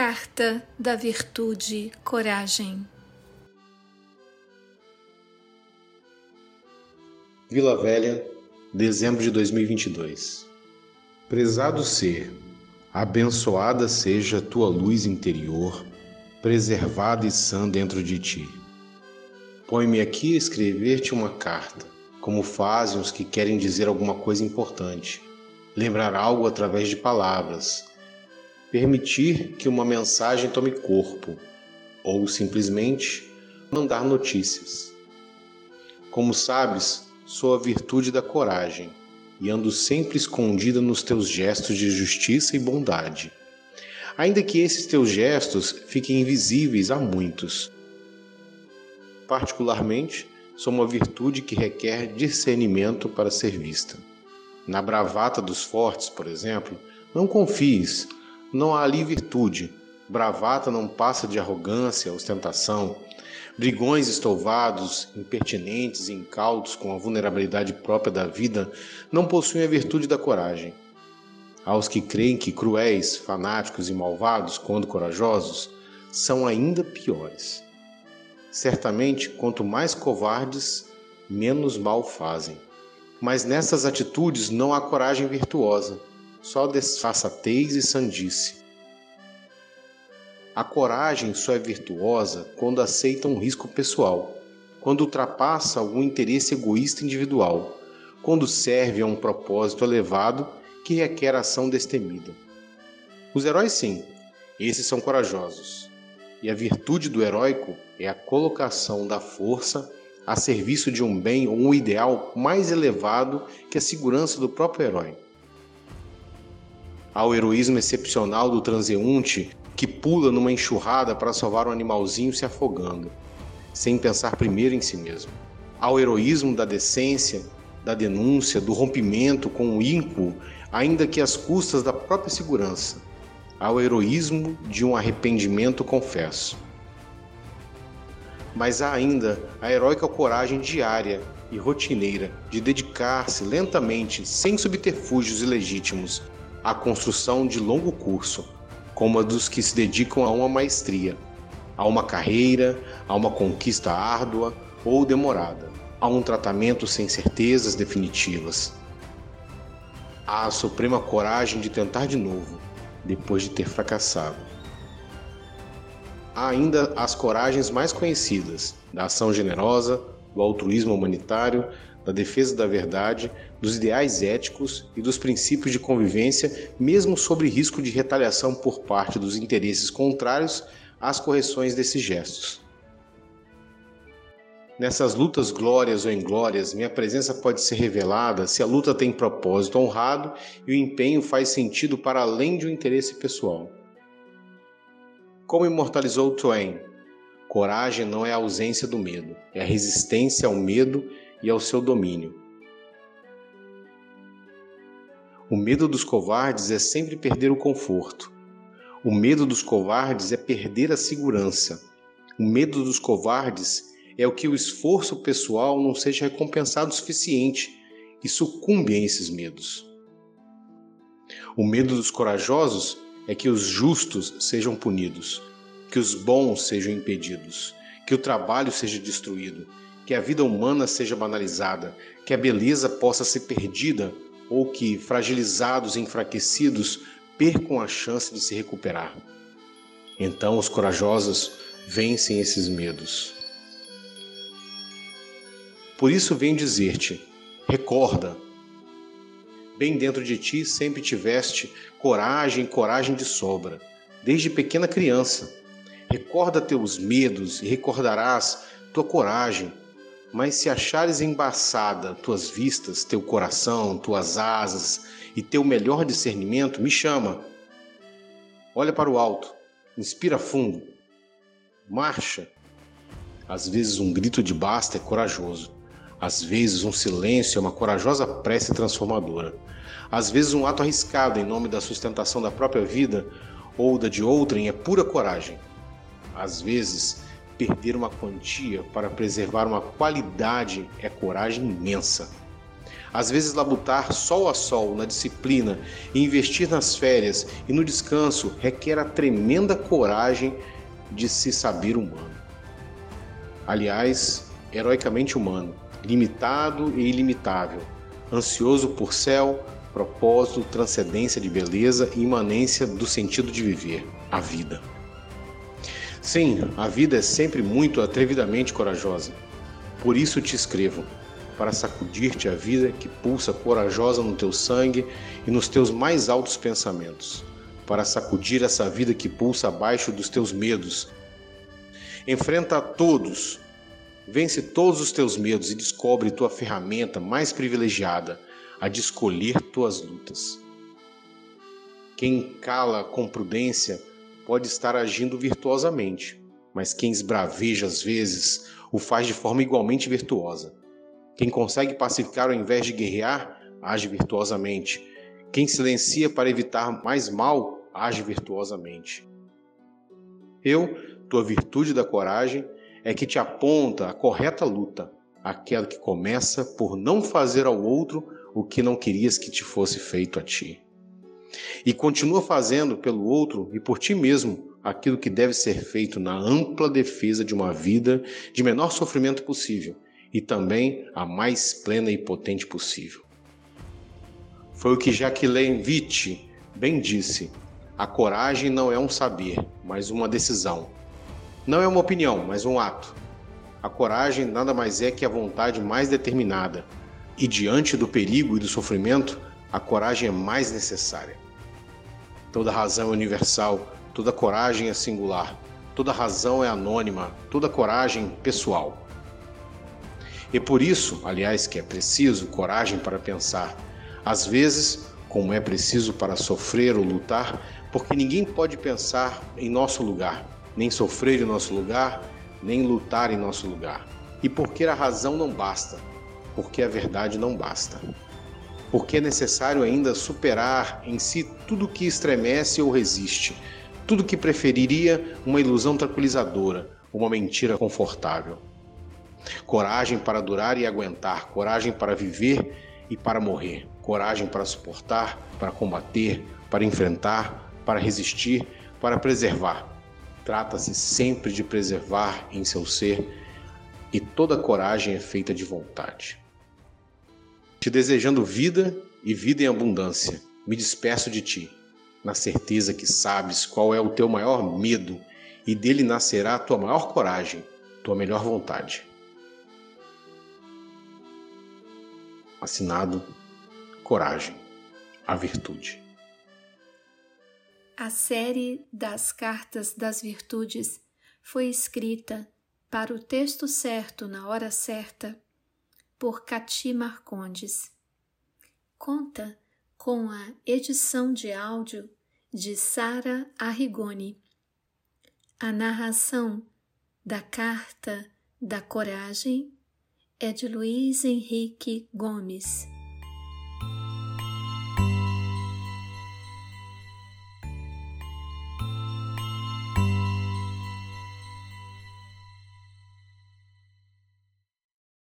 Carta da Virtude Coragem. Vila Velha, dezembro de 2022. Prezado ser, abençoada seja tua luz interior, preservada e sã dentro de ti. Põe-me aqui a escrever-te uma carta, como fazem os que querem dizer alguma coisa importante, lembrar algo através de palavras, permitir que uma mensagem tome corpo, ou simplesmente mandar notícias. Como sabes, sou a virtude da coragem e ando sempre escondida nos teus gestos de justiça e bondade. Ainda que esses teus gestos fiquem invisíveis a muitos. Particularmente, sou uma virtude que requer discernimento para ser vista. Na bravata dos fortes, por exemplo, não confies, não há ali virtude. Bravata não passa de arrogância, ostentação. Brigões estouvados, impertinentes e incautos com a vulnerabilidade própria da vida não possuem a virtude da coragem. Aos que creem que cruéis, fanáticos e malvados, quando corajosos, são ainda piores. Certamente, quanto mais covardes, menos mal fazem. Mas nessas atitudes não há coragem virtuosa, só desfaçatez e sandice. A coragem só é virtuosa quando aceita um risco pessoal, quando ultrapassa algum interesse egoísta individual, quando serve a um propósito elevado que requer ação destemida. Os heróis, sim, esses são corajosos. E a virtude do heróico é a colocação da força a serviço de um bem ou um ideal mais elevado que a segurança do próprio herói ao heroísmo excepcional do transeunte que pula numa enxurrada para salvar um animalzinho se afogando, sem pensar primeiro em si mesmo. Ao heroísmo da decência, da denúncia, do rompimento com o ímpulo, ainda que às custas da própria segurança. Ao heroísmo de um arrependimento confesso. Mas há ainda a heróica coragem diária e rotineira de dedicar-se lentamente, sem subterfúgios ilegítimos, a construção de longo curso, como a dos que se dedicam a uma maestria, a uma carreira, a uma conquista árdua ou demorada, a um tratamento sem certezas definitivas. Há a suprema coragem de tentar de novo, depois de ter fracassado. Há ainda as coragens mais conhecidas, da ação generosa, do altruísmo humanitário, da defesa da verdade, dos ideais éticos e dos princípios de convivência, mesmo sobre risco de retaliação por parte dos interesses contrários às correções desses gestos. Nessas lutas glórias ou inglórias, minha presença pode ser revelada se a luta tem propósito honrado e o empenho faz sentido para além de um interesse pessoal. Como imortalizou Twain, coragem não é a ausência do medo, é a resistência ao medo e ao seu domínio. O medo dos covardes é sempre perder o conforto. O medo dos covardes é perder a segurança. O medo dos covardes é o que o esforço pessoal não seja recompensado o suficiente e sucumbe a esses medos. O medo dos corajosos é que os justos sejam punidos, que os bons sejam impedidos, que o trabalho seja destruído, que a vida humana seja banalizada, que a beleza possa ser perdida ou que fragilizados e enfraquecidos percam a chance de se recuperar. Então os corajosos vencem esses medos. Por isso venho dizer-te: recorda. Bem dentro de ti sempre tiveste coragem, coragem de sobra, desde pequena criança. Recorda teus medos e recordarás tua coragem, mas se achares embaçada tuas vistas, teu coração, tuas asas e teu melhor discernimento, me chama. Olha para o alto, inspira fundo, marcha. Às vezes um grito de basta é corajoso. Às vezes um silêncio é uma corajosa prece transformadora. Às vezes um ato arriscado em nome da sustentação da própria vida ou da de outrem é pura coragem. Às vezes Perder uma quantia para preservar uma qualidade é coragem imensa. Às vezes, labutar sol a sol na disciplina e investir nas férias e no descanso requer a tremenda coragem de se saber humano. Aliás, heroicamente humano, limitado e ilimitável, ansioso por céu, propósito, transcendência de beleza e imanência do sentido de viver, a vida. Sim, a vida é sempre muito atrevidamente corajosa. Por isso te escrevo, para sacudir-te a vida que pulsa corajosa no teu sangue e nos teus mais altos pensamentos, para sacudir essa vida que pulsa abaixo dos teus medos. Enfrenta a todos, vence todos os teus medos e descobre tua ferramenta mais privilegiada, a de escolher tuas lutas. Quem cala com prudência pode estar agindo virtuosamente, mas quem esbraveja às vezes o faz de forma igualmente virtuosa. Quem consegue pacificar ao invés de guerrear, age virtuosamente. Quem silencia para evitar mais mal, age virtuosamente. Eu, tua virtude da coragem, é que te aponta a correta luta, aquela que começa por não fazer ao outro o que não querias que te fosse feito a ti e continua fazendo pelo outro e por ti mesmo aquilo que deve ser feito na ampla defesa de uma vida de menor sofrimento possível e também a mais plena e potente possível. Foi o que Jacqueline Witt bem disse: a coragem não é um saber, mas uma decisão. Não é uma opinião, mas um ato. A coragem nada mais é que a vontade mais determinada, e diante do perigo e do sofrimento, a coragem é mais necessária. Toda razão é universal, toda coragem é singular, toda razão é anônima, toda coragem pessoal. E por isso, aliás, que é preciso coragem para pensar, às vezes, como é preciso para sofrer ou lutar, porque ninguém pode pensar em nosso lugar, nem sofrer em nosso lugar, nem lutar em nosso lugar. E porque a razão não basta, porque a verdade não basta porque é necessário ainda superar em si tudo que estremece ou resiste, tudo que preferiria uma ilusão tranquilizadora, uma mentira confortável. Coragem para durar e aguentar, coragem para viver e para morrer, coragem para suportar, para combater, para enfrentar, para resistir, para preservar. Trata-se sempre de preservar em seu ser, e toda coragem é feita de vontade te desejando vida e vida em abundância. Me despeço de ti, na certeza que sabes qual é o teu maior medo e dele nascerá a tua maior coragem, tua melhor vontade. Assinado Coragem, a Virtude. A série das Cartas das Virtudes foi escrita para o texto certo na hora certa por Cati Marcondes. Conta com a edição de áudio de Sara Arrigoni. A narração da Carta da Coragem é de Luiz Henrique Gomes.